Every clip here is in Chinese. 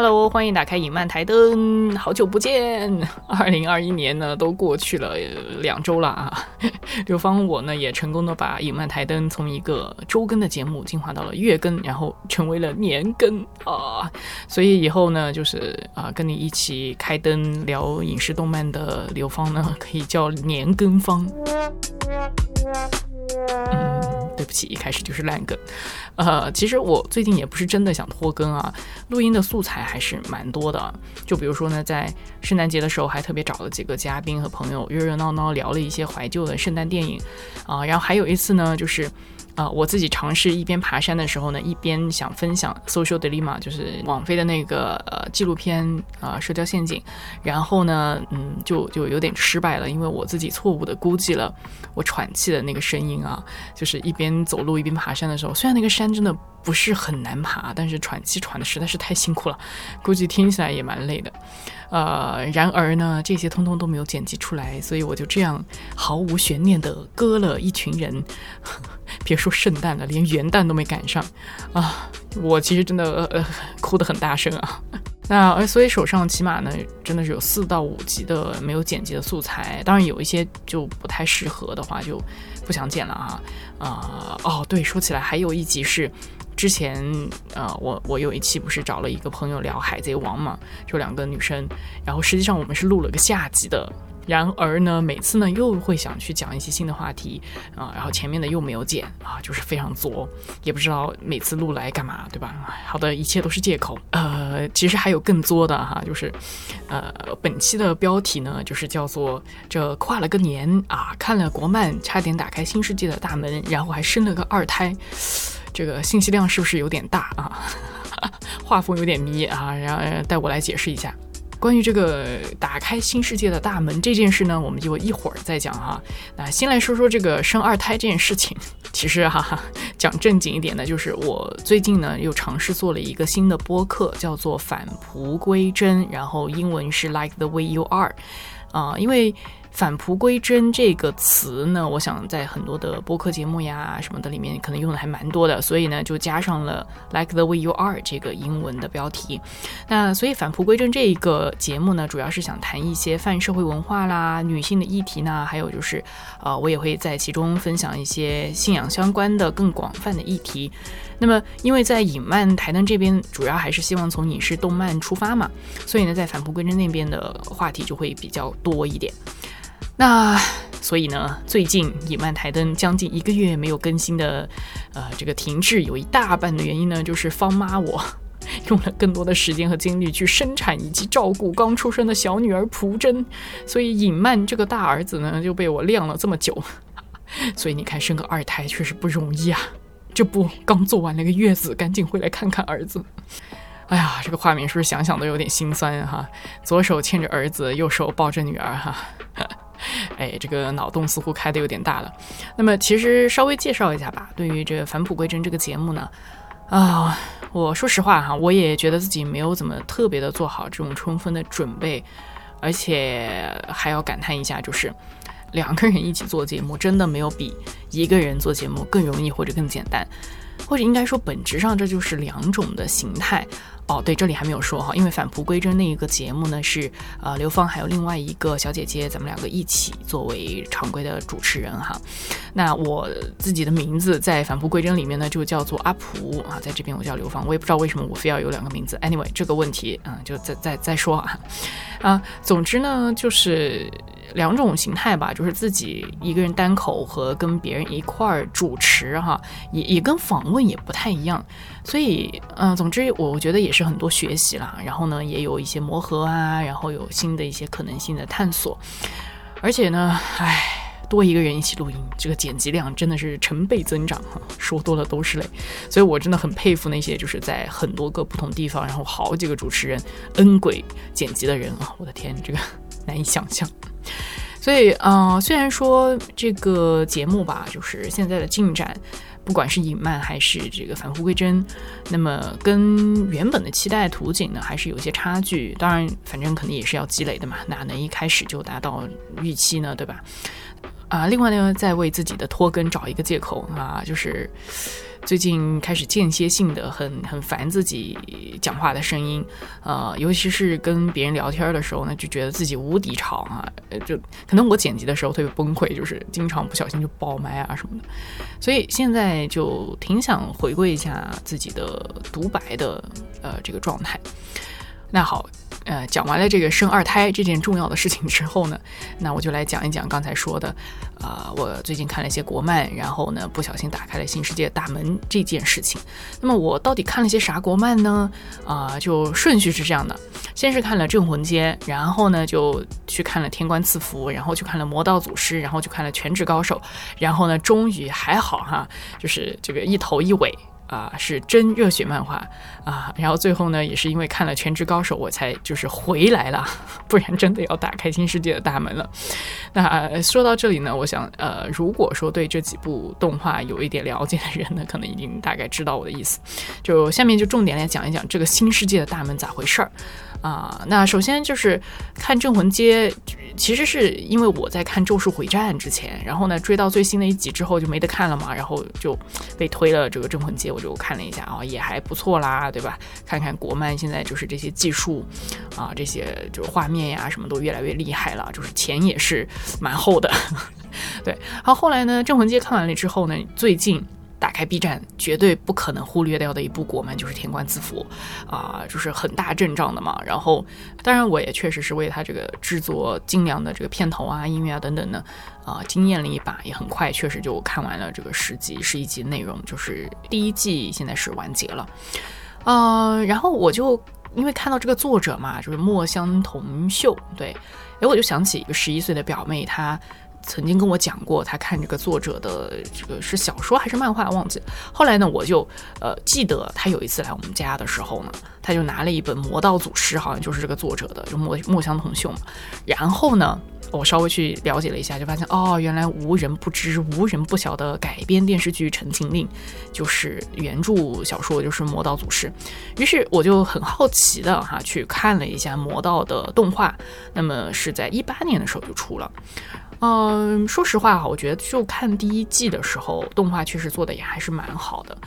Hello，欢迎打开影漫台灯，好久不见。二零二一年呢都过去了两周了啊，刘芳我呢也成功的把影漫台灯从一个周更的节目进化到了月更，然后成为了年更啊。所以以后呢就是啊跟你一起开灯聊影视动漫的刘芳呢可以叫年更芳。嗯，对不起，一开始就是烂梗。呃，其实我最近也不是真的想拖更啊，录音的素材还是蛮多的。就比如说呢，在圣诞节的时候，还特别找了几个嘉宾和朋友，热热闹闹聊了一些怀旧的圣诞电影啊。然后还有一次呢，就是。啊，我自己尝试一边爬山的时候呢，一边想分享《Social Dilemma》，就是网飞的那个呃纪录片啊，《社交陷阱》。然后呢，嗯，就就有点失败了，因为我自己错误的估计了我喘气的那个声音啊，就是一边走路一边爬山的时候，虽然那个山真的不是很难爬，但是喘气喘的实在是太辛苦了，估计听起来也蛮累的。呃，然而呢，这些通通都没有剪辑出来，所以我就这样毫无悬念的割了一群人。别说圣诞了，连元旦都没赶上啊！我其实真的呃哭得很大声啊。那而所以手上起码呢，真的是有四到五集的没有剪辑的素材。当然有一些就不太适合的话，就不想剪了啊。啊哦，对，说起来还有一集是之前呃，我我有一期不是找了一个朋友聊海贼王嘛，就两个女生，然后实际上我们是录了个下集的。然而呢，每次呢又会想去讲一些新的话题啊，然后前面的又没有剪啊，就是非常作，也不知道每次录来干嘛，对吧？好的，一切都是借口。呃，其实还有更作的哈，就是，呃，本期的标题呢就是叫做这跨了个年啊，看了国漫，差点打开新世界的大门，然后还生了个二胎，这个信息量是不是有点大啊？画风有点迷啊，然后带我来解释一下。关于这个打开新世界的大门这件事呢，我们就一会儿再讲哈。那先来说说这个生二胎这件事情。其实哈哈，讲正经一点的，就是我最近呢又尝试做了一个新的播客，叫做返璞归真，然后英文是 Like the way you are，啊，因为。返璞归真这个词呢，我想在很多的播客节目呀什么的里面，可能用的还蛮多的，所以呢，就加上了 Like the way you are 这个英文的标题。那所以返璞归真这一个节目呢，主要是想谈一些泛社会文化啦、女性的议题呢，还有就是，呃，我也会在其中分享一些信仰相关的更广泛的议题。那么，因为在影漫台灯这边，主要还是希望从影视动漫出发嘛，所以呢，在返璞归真那边的话题就会比较多一点。那所以呢，最近《野漫台灯》将近一个月没有更新的，呃，这个停滞有一大半的原因呢，就是方妈我 用了更多的时间和精力去生产以及照顾刚出生的小女儿蒲真，所以隐曼这个大儿子呢就被我晾了这么久。所以你看，生个二胎确实不容易啊！这不刚做完了个月子，赶紧回来看看儿子。哎呀，这个画面是不是想想都有点心酸哈？左手牵着儿子，右手抱着女儿哈。哎，这个脑洞似乎开的有点大了。那么，其实稍微介绍一下吧。对于这个《返璞归真》这个节目呢，啊，我说实话哈，我也觉得自己没有怎么特别的做好这种充分的准备，而且还要感叹一下，就是两个人一起做节目，真的没有比一个人做节目更容易或者更简单，或者应该说，本质上这就是两种的形态。哦，对，这里还没有说哈，因为返璞归真那一个节目呢，是呃刘芳还有另外一个小姐姐，咱们两个一起作为常规的主持人哈。那我自己的名字在返璞归真里面呢，就叫做阿普啊，在这边我叫刘芳，我也不知道为什么我非要有两个名字。Anyway，这个问题嗯，就再再再说啊。啊，总之呢，就是两种形态吧，就是自己一个人单口和跟别人一块儿主持哈，也也跟访问也不太一样。所以，嗯，总之，我觉得也是很多学习啦，然后呢，也有一些磨合啊，然后有新的一些可能性的探索，而且呢，唉，多一个人一起录音，这个剪辑量真的是成倍增长哈，说多了都是泪，所以我真的很佩服那些就是在很多个不同地方，然后好几个主持人 N 轨剪辑的人啊，我的天，这个 难以想象。所以，嗯，虽然说这个节目吧，就是现在的进展。不管是隐漫还是这个返璞归真，那么跟原本的期待图景呢，还是有些差距。当然，反正肯定也是要积累的嘛，哪能一开始就达到预期呢？对吧？啊，另外呢，再为自己的拖更找一个借口啊，就是最近开始间歇性的很很烦自己讲话的声音，呃，尤其是跟别人聊天的时候呢，就觉得自己无敌吵啊，就可能我剪辑的时候特别崩溃，就是经常不小心就爆麦啊什么的，所以现在就挺想回归一下自己的独白的呃这个状态。那好。呃，讲完了这个生二胎这件重要的事情之后呢，那我就来讲一讲刚才说的，啊，我最近看了一些国漫，然后呢，不小心打开了新世界大门这件事情。那么我到底看了些啥国漫呢？啊，就顺序是这样的，先是看了《镇魂街》，然后呢就去看了《天官赐福》，然后去看了《魔道祖师》，然后去看了《全职高手》，然后呢，终于还好哈，就是这个一头一尾。啊，是真热血漫画啊！然后最后呢，也是因为看了《全职高手》，我才就是回来了，不然真的要打开新世界的大门了。那说到这里呢，我想，呃，如果说对这几部动画有一点了解的人呢，可能已经大概知道我的意思。就下面就重点来讲一讲这个新世界的大门咋回事儿。啊，那首先就是看《镇魂街》，其实是因为我在看《咒术回战》之前，然后呢追到最新的一集之后就没得看了嘛，然后就被推了这个《镇魂街》，我就看了一下啊，也还不错啦，对吧？看看国漫现在就是这些技术啊，这些就是画面呀，什么都越来越厉害了，就是钱也是蛮厚的，对。好，后来呢，《镇魂街》看完了之后呢，最近。打开 B 站，绝对不可能忽略掉的一部国漫就是《天官赐福》，啊，就是很大阵仗的嘛。然后，当然我也确实是为他这个制作精良的这个片头啊、音乐啊等等呢，啊，惊艳了一把。也很快，确实就看完了这个十集、十一集内容，就是第一季现在是完结了。呃，然后我就因为看到这个作者嘛，就是墨香铜秀，对，哎，我就想起一个十一岁的表妹，她。曾经跟我讲过，他看这个作者的这个是小说还是漫画，忘记。后来呢，我就呃记得他有一次来我们家的时候呢，他就拿了一本《魔道祖师》，好像就是这个作者的，就墨墨香铜臭嘛。然后呢，我稍微去了解了一下，就发现哦，原来无人不知、无人不晓的改编电视剧《陈情令》就是原著小说，就是《魔道祖师》。于是我就很好奇的哈去看了一下《魔道》的动画，那么是在一八年的时候就出了。嗯，说实话哈，我觉得就看第一季的时候，动画确实做的也还是蛮好的。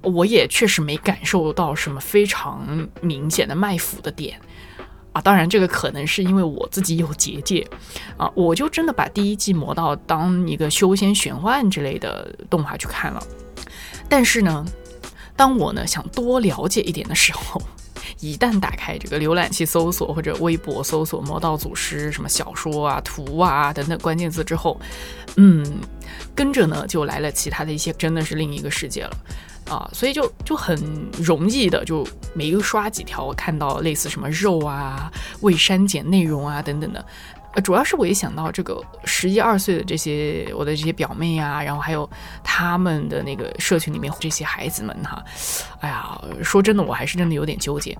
我也确实没感受到什么非常明显的卖腐的点啊。当然，这个可能是因为我自己有结界啊，我就真的把第一季磨到当一个修仙玄幻之类的动画去看了。但是呢，当我呢想多了解一点的时候。一旦打开这个浏览器搜索或者微博搜索“魔道祖师”什么小说啊、图啊等等关键字之后，嗯，跟着呢就来了其他的一些，真的是另一个世界了啊！所以就就很容易的就每个刷几条，看到类似什么肉啊、未删减内容啊等等的。呃，主要是我一想到这个十一二岁的这些我的这些表妹啊，然后还有他们的那个社群里面这些孩子们哈，哎呀，说真的，我还是真的有点纠结。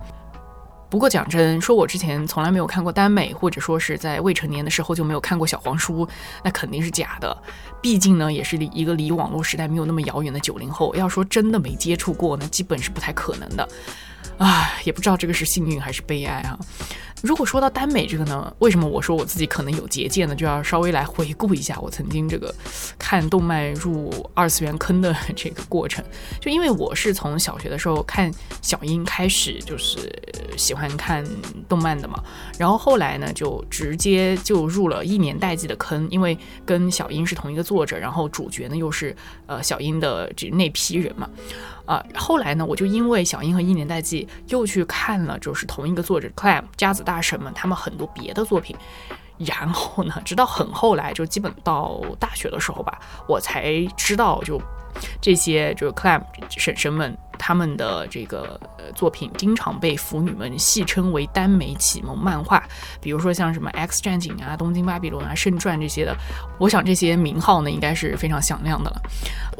不过讲真，说我之前从来没有看过耽美，或者说是在未成年的时候就没有看过小黄书，那肯定是假的。毕竟呢，也是离一个离网络时代没有那么遥远的九零后，要说真的没接触过，那基本是不太可能的。唉，也不知道这个是幸运还是悲哀啊。如果说到耽美这个呢，为什么我说我自己可能有结界呢？就要稍微来回顾一下我曾经这个看动漫入二次元坑的这个过程。就因为我是从小学的时候看小樱开始，就是喜欢看动漫的嘛。然后后来呢，就直接就入了一年代记的坑，因为跟小樱是同一个作者，然后主角呢又是呃小樱的这那批人嘛。啊，后来呢，我就因为小樱和一年代记又去看了，就是同一个作者 Clam 加子大神们他们很多别的作品，然后呢，直到很后来，就基本到大学的时候吧，我才知道就这些就是 Clam 婶婶们。他们的这个作品经常被腐女们戏称为耽美启蒙漫画，比如说像什么《X 战警》啊、《东京巴比伦》啊、《圣传》这些的，我想这些名号呢应该是非常响亮的了。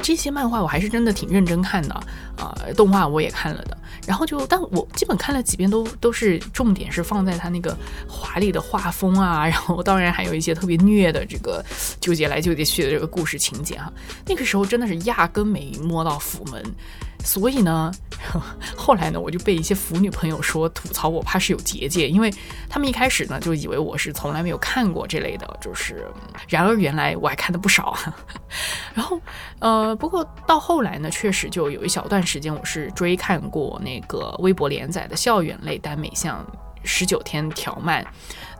这些漫画我还是真的挺认真看的啊，动画我也看了的。然后就，但我基本看了几遍都都是重点是放在他那个华丽的画风啊，然后当然还有一些特别虐的这个纠结来纠结去的这个故事情节哈。那个时候真的是压根没摸到府门。所以呢，后来呢，我就被一些腐女朋友说吐槽我怕是有结界，因为他们一开始呢就以为我是从来没有看过这类的，就是然而原来我还看的不少。然后呃，不过到后来呢，确实就有一小段时间我是追看过那个微博连载的校园类耽美像。十九天条漫，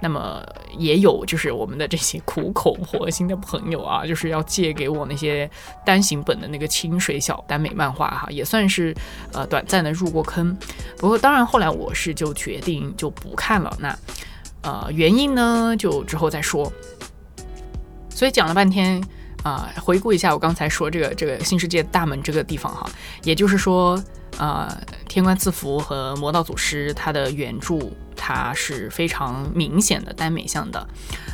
那么也有就是我们的这些苦口婆心的朋友啊，就是要借给我那些单行本的那个清水小耽美漫画哈，也算是呃短暂的入过坑。不过当然后来我是就决定就不看了，那呃原因呢就之后再说。所以讲了半天啊，回顾一下我刚才说这个这个新世界大门这个地方哈，也就是说。呃，天官赐福和魔道祖师，它的原著它是非常明显的耽美向的。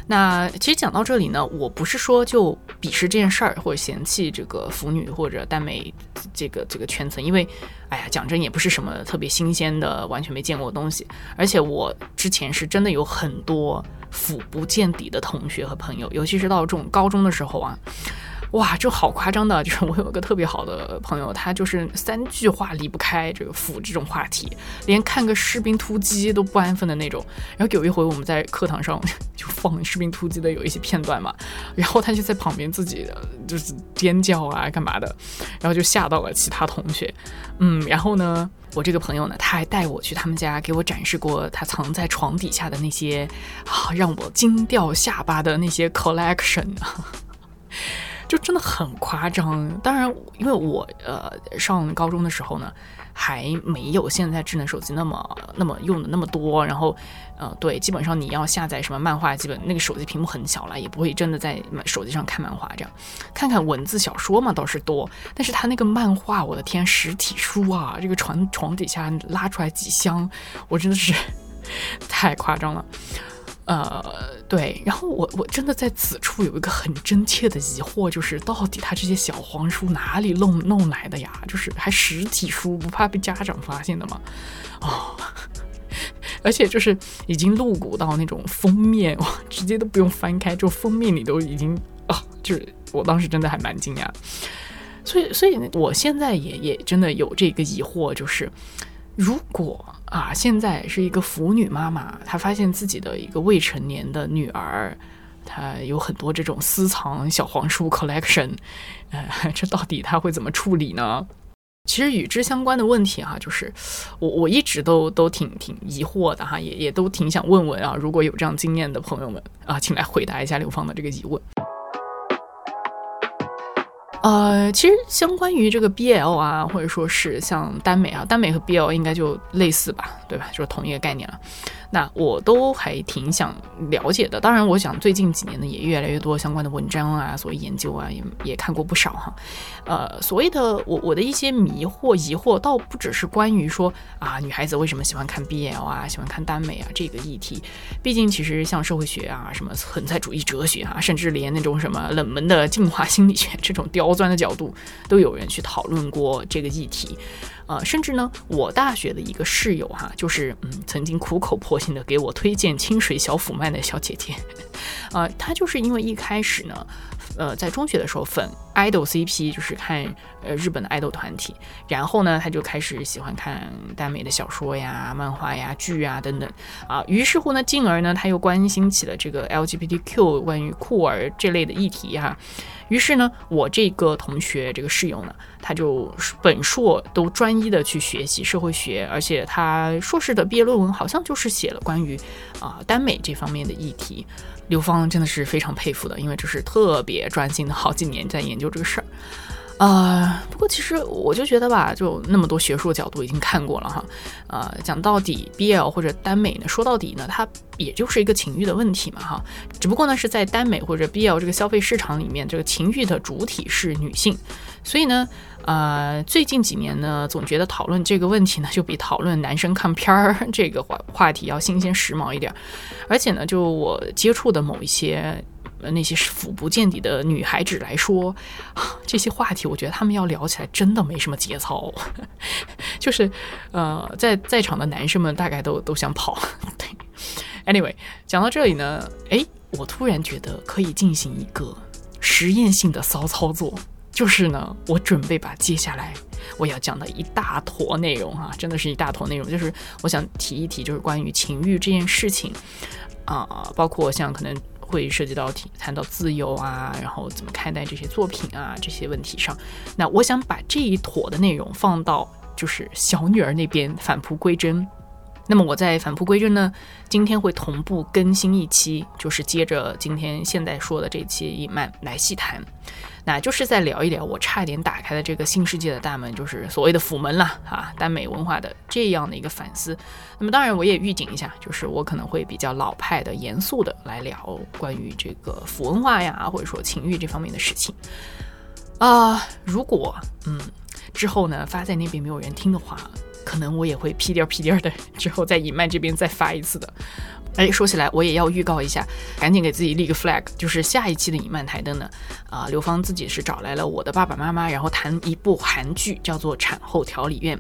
那其实讲到这里呢，我不是说就鄙视这件事儿，或者嫌弃这个腐女或者耽美这个这个圈层，因为，哎呀，讲真也不是什么特别新鲜的，完全没见过的东西。而且我之前是真的有很多腐不见底的同学和朋友，尤其是到这种高中的时候啊。哇，就好夸张的，就是我有一个特别好的朋友，他就是三句话离不开这个腐这种话题，连看个士兵突击都不安分的那种。然后有一回我们在课堂上 就放士兵突击的有一些片段嘛，然后他就在旁边自己就是尖叫啊干嘛的，然后就吓到了其他同学。嗯，然后呢，我这个朋友呢，他还带我去他们家给我展示过他藏在床底下的那些啊让我惊掉下巴的那些 collection 啊。就真的很夸张，当然，因为我呃上高中的时候呢，还没有现在智能手机那么那么用的那么多，然后呃对，基本上你要下载什么漫画，基本那个手机屏幕很小了，也不会真的在手机上看漫画这样，看看文字小说嘛倒是多，但是他那个漫画，我的天，实体书啊，这个床床底下拉出来几箱，我真的是太夸张了。呃，对，然后我我真的在此处有一个很真切的疑惑，就是到底他这些小黄书哪里弄弄来的呀？就是还实体书，不怕被家长发现的吗？哦，而且就是已经露骨到那种封面，哇，直接都不用翻开，就封面你都已经啊，就是我当时真的还蛮惊讶，所以所以我现在也也真的有这个疑惑，就是。如果啊，现在是一个腐女妈妈，她发现自己的一个未成年的女儿，她有很多这种私藏小黄书 collection，呃，这到底她会怎么处理呢？其实与之相关的问题哈，就是我我一直都都挺挺疑惑的哈，也也都挺想问问啊，如果有这样经验的朋友们啊，请来回答一下刘芳的这个疑问。呃，其实相关于这个 BL 啊，或者说是像耽美啊，耽美和 BL 应该就类似吧，对吧？就是同一个概念了。那我都还挺想了解的，当然，我想最近几年呢，也越来越多相关的文章啊，所谓研究啊，也也看过不少哈。呃，所谓的我我的一些迷惑疑惑，倒不只是关于说啊，女孩子为什么喜欢看 BL 啊，喜欢看耽美啊这个议题。毕竟，其实像社会学啊，什么存在主义哲学啊，甚至连那种什么冷门的进化心理学这种刁钻的角度，都有人去讨论过这个议题。呃，甚至呢，我大学的一个室友哈，就是嗯，曾经苦口婆心的给我推荐清水小腐漫的小姐姐，呃，她就是因为一开始呢，呃，在中学的时候粉 idol CP，就是看呃日本的爱豆团体，然后呢，她就开始喜欢看耽美的小说呀、漫画呀、剧啊等等。啊，于是乎呢，进而呢，她又关心起了这个 LGBTQ 关于酷儿这类的议题哈。于是呢，我这个同学，这个室友呢，他就本硕都专一的去学习社会学，而且他硕士的毕业论文好像就是写了关于啊耽美这方面的议题。刘芳真的是非常佩服的，因为这是特别专心的好几年在研究这个事儿。啊，不过其实我就觉得吧，就那么多学术角度已经看过了哈，呃，讲到底，BL 或者耽美呢，说到底呢，它也就是一个情欲的问题嘛哈，只不过呢是在耽美或者 BL 这个消费市场里面，这个情欲的主体是女性，所以呢，呃，最近几年呢，总觉得讨论这个问题呢，就比讨论男生看片儿这个话话题要新鲜时髦一点，而且呢，就我接触的某一些。那些腐不见底的女孩子来说，这些话题，我觉得他们要聊起来真的没什么节操，就是呃，在在场的男生们大概都都想跑。对，anyway，讲到这里呢，哎，我突然觉得可以进行一个实验性的骚操作，就是呢，我准备把接下来我要讲的一大坨内容哈，真的是一大坨内容，就是我想提一提，就是关于情欲这件事情。啊，包括像可能会涉及到谈谈到自由啊，然后怎么看待这些作品啊这些问题上，那我想把这一坨的内容放到就是小女儿那边返璞归真。那么我在返璞归真呢，今天会同步更新一期，就是接着今天现在说的这期影漫来细谈，那就是在聊一聊我差点打开的这个新世界的大门，就是所谓的府门了啊，耽美文化的这样的一个反思。那么当然我也预警一下，就是我可能会比较老派的、严肃的来聊关于这个腐文化呀，或者说情欲这方面的事情啊。如果嗯之后呢发在那边没有人听的话。可能我也会屁颠屁颠的，之后在隐曼这边再发一次的。哎，说起来，我也要预告一下，赶紧给自己立个 flag，就是下一期的影漫台灯呢，啊，刘芳自己是找来了我的爸爸妈妈，然后谈一部韩剧，叫做《产后调理院》，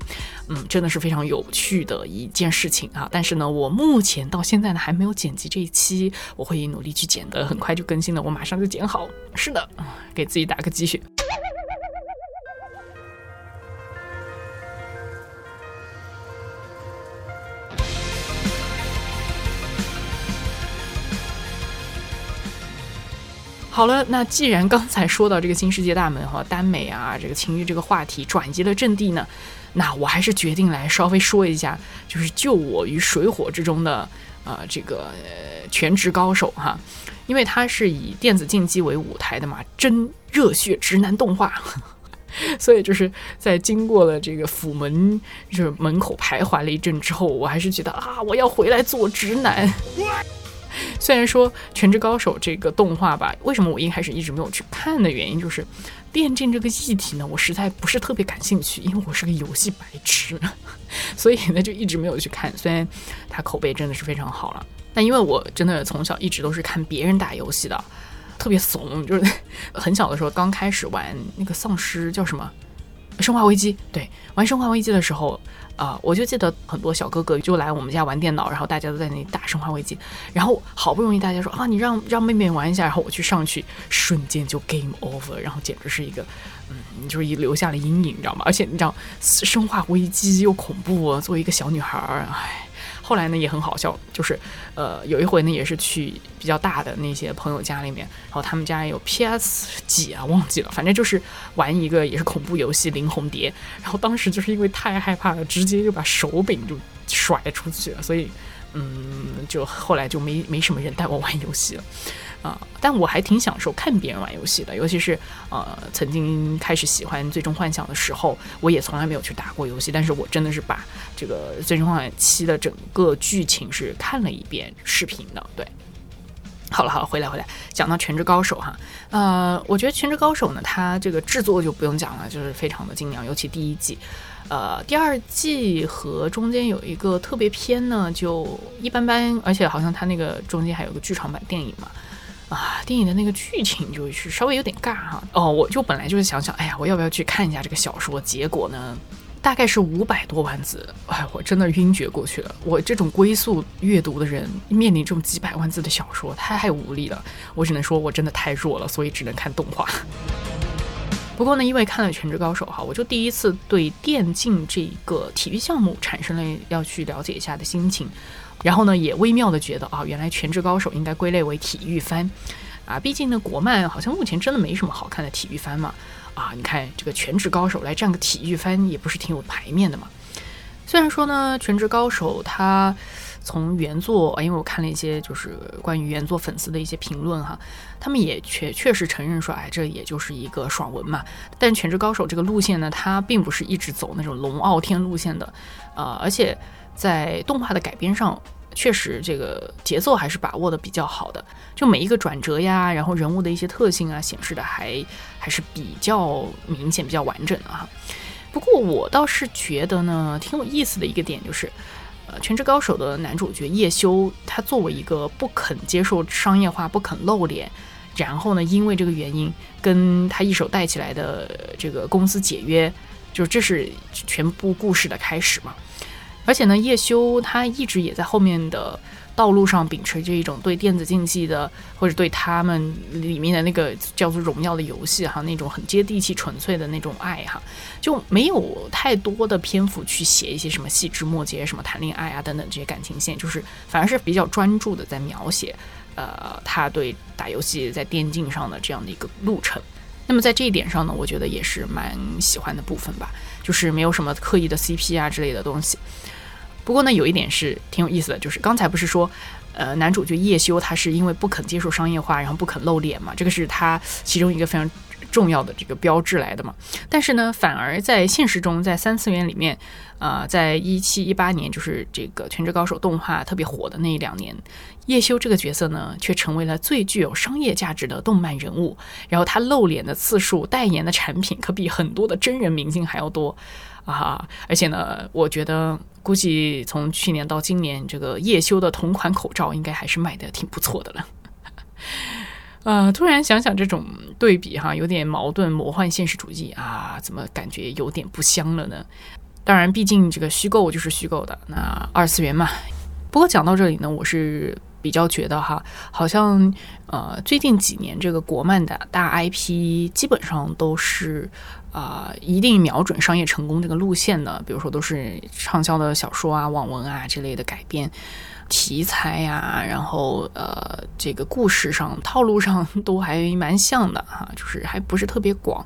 嗯，真的是非常有趣的一件事情啊。但是呢，我目前到现在呢还没有剪辑这一期，我会努力去剪的，很快就更新了，我马上就剪好。是的，给自己打个鸡血。好了，那既然刚才说到这个新世界大门哈，耽美啊，这个情欲这个话题转移了阵地呢，那我还是决定来稍微说一下，就是救我于水火之中的呃这个全职高手哈，因为它是以电子竞技为舞台的嘛，真热血直男动画，所以就是在经过了这个府门就是门口徘徊了一阵之后，我还是觉得啊，我要回来做直男。虽然说《全职高手》这个动画吧，为什么我一开始一直没有去看的原因，就是电竞这个议题呢，我实在不是特别感兴趣，因为我是个游戏白痴，所以呢就一直没有去看。虽然它口碑真的是非常好了，但因为我真的从小一直都是看别人打游戏的，特别怂，就是 很小的时候刚开始玩那个丧尸叫什么《生化危机》，对，玩《生化危机》的时候。啊，我就记得很多小哥哥就来我们家玩电脑，然后大家都在那里打《生化危机》，然后好不容易大家说啊，你让让妹妹玩一下，然后我去上去，瞬间就 game over，然后简直是一个，嗯，就是遗留下了阴影，你知道吗？而且你知道《生化危机》又恐怖，作为一个小女孩儿，唉。后来呢也很好笑，就是呃有一回呢也是去比较大的那些朋友家里面，然后他们家有 PS 几啊忘记了，反正就是玩一个也是恐怖游戏《灵魂蝶》，然后当时就是因为太害怕了，直接就把手柄就甩出去了，所以嗯就后来就没没什么人带我玩游戏了。啊，但我还挺享受看别人玩游戏的，尤其是呃，曾经开始喜欢《最终幻想》的时候，我也从来没有去打过游戏，但是我真的是把这个《最终幻想七》的整个剧情是看了一遍视频的。对，好了好了，回来回来，讲到《全职高手》哈，呃，我觉得《全职高手》呢，它这个制作就不用讲了，就是非常的精良，尤其第一季，呃，第二季和中间有一个特别篇呢，就一般般，而且好像它那个中间还有个剧场版电影嘛。啊，电影的那个剧情就是稍微有点尬哈。哦，我就本来就是想想，哎呀，我要不要去看一下这个小说？结果呢，大概是五百多万字，哎，我真的晕厥过去了。我这种龟速阅读的人，面临这种几百万字的小说，太无力了。我只能说我真的太弱了，所以只能看动画。不过呢，因为看了《全职高手》哈，我就第一次对电竞这个体育项目产生了要去了解一下的心情。然后呢，也微妙的觉得啊，原来《全职高手》应该归类为体育番，啊，毕竟呢，国漫好像目前真的没什么好看的体育番嘛，啊，你看这个《全职高手》来占个体育番，也不是挺有排面的嘛。虽然说呢，《全职高手》它从原作，因为我看了一些就是关于原作粉丝的一些评论哈，他们也确确实承认说，哎，这也就是一个爽文嘛。但《全职高手》这个路线呢，它并不是一直走那种龙傲天路线的，呃，而且。在动画的改编上，确实这个节奏还是把握的比较好的，就每一个转折呀，然后人物的一些特性啊，显示的还还是比较明显、比较完整的哈。不过我倒是觉得呢，挺有意思的一个点就是，呃，《全职高手》的男主角叶修，他作为一个不肯接受商业化、不肯露脸，然后呢，因为这个原因跟他一手带起来的这个公司解约，就这是全部故事的开始嘛。而且呢，叶修他一直也在后面的道路上秉持着一种对电子竞技的，或者对他们里面的那个叫做荣耀的游戏哈，那种很接地气、纯粹的那种爱哈，就没有太多的篇幅去写一些什么细枝末节、什么谈恋爱啊等等这些感情线，就是反而是比较专注的在描写，呃，他对打游戏在电竞上的这样的一个路程。那么在这一点上呢，我觉得也是蛮喜欢的部分吧，就是没有什么刻意的 CP 啊之类的东西。不过呢，有一点是挺有意思的，就是刚才不是说，呃，男主角叶修他是因为不肯接受商业化，然后不肯露脸嘛，这个是他其中一个非常重要的这个标志来的嘛。但是呢，反而在现实中，在三次元里面，啊，在一七一八年，就是这个《全职高手》动画特别火的那一两年，叶修这个角色呢，却成为了最具有商业价值的动漫人物。然后他露脸的次数、代言的产品，可比很多的真人明星还要多啊！而且呢，我觉得。估计从去年到今年，这个叶修的同款口罩应该还是卖的挺不错的了。呃，突然想想这种对比哈，有点矛盾，魔幻现实主义啊，怎么感觉有点不香了呢？当然，毕竟这个虚构就是虚构的，那二次元嘛。不过讲到这里呢，我是比较觉得哈，好像呃，最近几年这个国漫的大 IP 基本上都是。啊，一定瞄准商业成功这个路线的，比如说都是畅销的小说啊、网文啊之类的改编题材呀，然后呃，这个故事上套路上都还蛮像的哈，就是还不是特别广。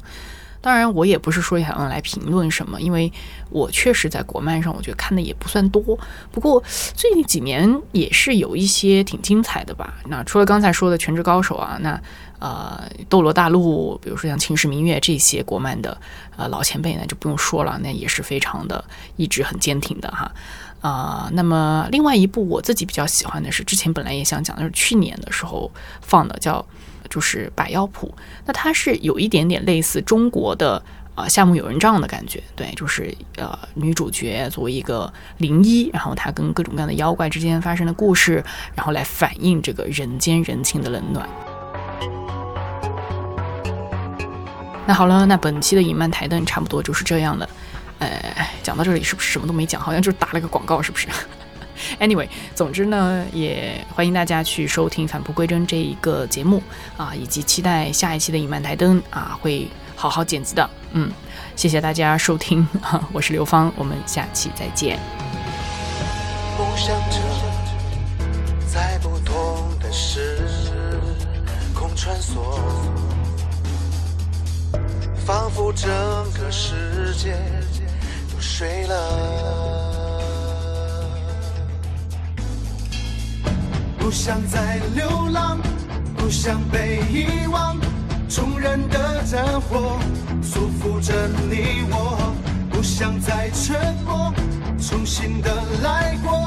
当然，我也不是说想要来评论什么，因为我确实在国漫上，我觉得看的也不算多。不过最近几年也是有一些挺精彩的吧。那除了刚才说的《全职高手》啊，那呃，《斗罗大陆》，比如说像《秦时明月》这些国漫的呃老前辈呢，就不用说了，那也是非常的意志很坚挺的哈。啊，那么另外一部我自己比较喜欢的是，之前本来也想讲就是去年的时候放的，叫就是《百妖谱》。那它是有一点点类似中国的啊《夏目友人帐》的感觉，对，就是呃女主角作为一个灵医，然后她跟各种各样的妖怪之间发生的故事，然后来反映这个人间人情的冷暖。那好了，那本期的影漫台灯差不多就是这样了。呃，讲到这里是不是什么都没讲？好像就是打了个广告，是不是？Anyway，总之呢，也欢迎大家去收听《返璞归真》这一个节目啊，以及期待下一期的影漫台灯啊，会好好剪辑的。嗯，谢谢大家收听，我是刘芳，我们下期再见。梦想着在不同的时空穿梭。仿佛整个世界睡了。不想再流浪不想被遗忘重燃的战火束缚着你我不想再沉默重新的来过。